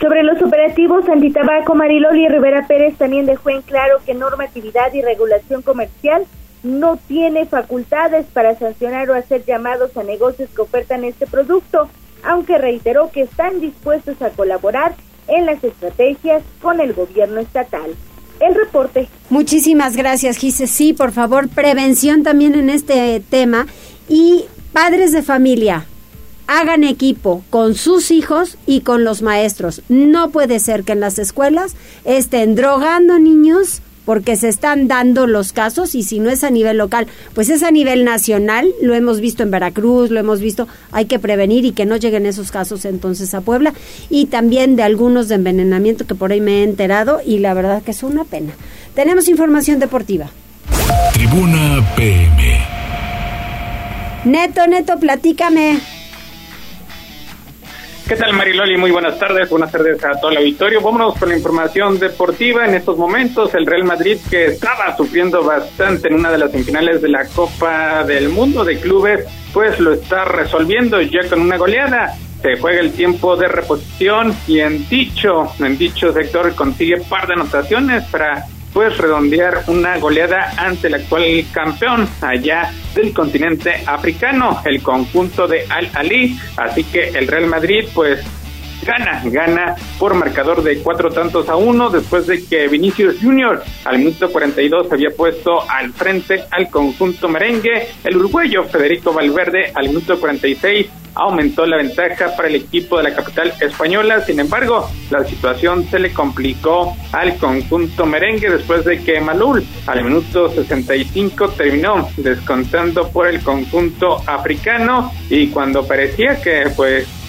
Sobre los operativos antitabaco, Mariloli Rivera Pérez también dejó en claro que normatividad y regulación comercial no tiene facultades para sancionar o hacer llamados a negocios que ofertan este producto aunque reiteró que están dispuestos a colaborar en las estrategias con el gobierno estatal. El reporte. Muchísimas gracias, Gise. Sí, por favor, prevención también en este tema. Y padres de familia, hagan equipo con sus hijos y con los maestros. No puede ser que en las escuelas estén drogando niños porque se están dando los casos y si no es a nivel local, pues es a nivel nacional, lo hemos visto en Veracruz, lo hemos visto, hay que prevenir y que no lleguen esos casos entonces a Puebla y también de algunos de envenenamiento que por ahí me he enterado y la verdad que es una pena. Tenemos información deportiva. Tribuna PM. Neto, Neto, platícame. ¿Qué tal Mariloli? Muy buenas tardes, buenas tardes a todo el auditorio. Vámonos con la información deportiva. En estos momentos el Real Madrid que estaba sufriendo bastante en una de las semifinales de la Copa del Mundo de Clubes, pues lo está resolviendo ya con una goleada. Se juega el tiempo de reposición y en dicho, en dicho sector consigue par de anotaciones para pues redondear una goleada ante el actual campeón allá del continente africano, el conjunto de Al Ali. Así que el Real Madrid pues gana, gana por marcador de cuatro tantos a uno después de que Vinicius Junior al minuto 42 había puesto al frente al conjunto merengue. El uruguayo Federico Valverde al minuto 46 aumentó la ventaja para el equipo de la capital española. Sin embargo, la situación se le complicó al conjunto merengue después de que Malul al minuto 65 terminó descontando por el conjunto africano y cuando parecía que pues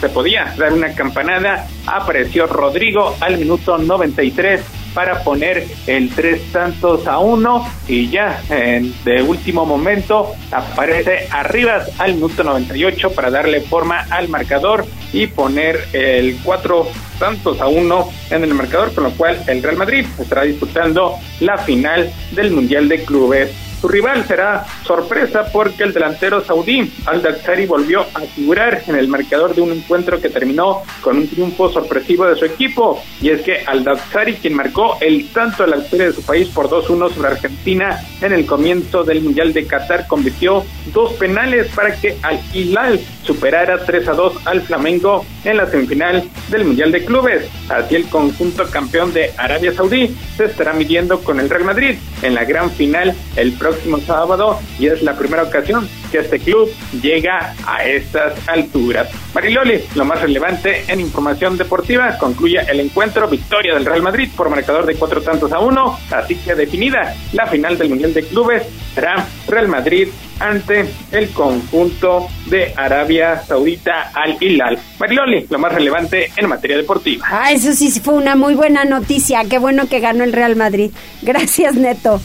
se podía dar una campanada, apareció Rodrigo al minuto 93 para poner el tres tantos a uno y ya de último momento aparece arriba al minuto 98 para darle forma al marcador y poner el cuatro tantos a uno en el marcador, con lo cual el Real Madrid estará disputando la final del Mundial de Clubes Su rival será sorpresa porque el delantero saudí Al-Daksari volvió a figurar en el marcador de un encuentro que terminó con un triunfo sorpresivo de su equipo. Y es que Al-Daksari, quien marcó el tanto de la victoria de su país por 2-1 sobre Argentina en el comienzo del Mundial de Qatar, convirtió dos penales para que Al-Hilal superara 3-2 al Flamengo en la semifinal del Mundial de Clubes. Así el conjunto campeón de Arabia Saudí se estará midiendo con el Real Madrid en la gran final el próximo sábado y es la primera ocasión que este club llega a estas alturas. Mariloli, lo más relevante en información deportiva, concluye el encuentro victoria del Real Madrid por marcador de cuatro tantos a uno, así que definida la final del Mundial de Clubes será Real Madrid ante el conjunto de Arabia Saudita al Hilal. Mariloli, lo más relevante en materia deportiva. Ah, eso sí fue una muy buena noticia. Qué bueno que ganó el Real Madrid. Gracias, Neto.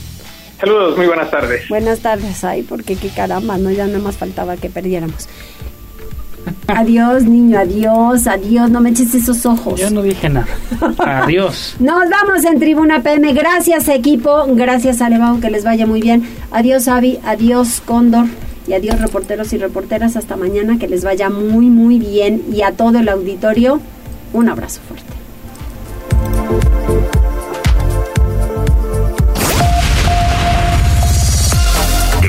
Saludos, muy buenas tardes. Buenas tardes, ay, porque qué caramba, no, ya no más faltaba que perdiéramos. Adiós, niño, adiós, adiós, no me eches esos ojos. Yo no dije nada. Adiós. Nos vamos en Tribuna PM. Gracias, equipo. Gracias, Alevao, que les vaya muy bien. Adiós, Avi. Adiós, Cóndor. Y adiós, reporteros y reporteras. Hasta mañana, que les vaya muy, muy bien. Y a todo el auditorio, un abrazo fuerte.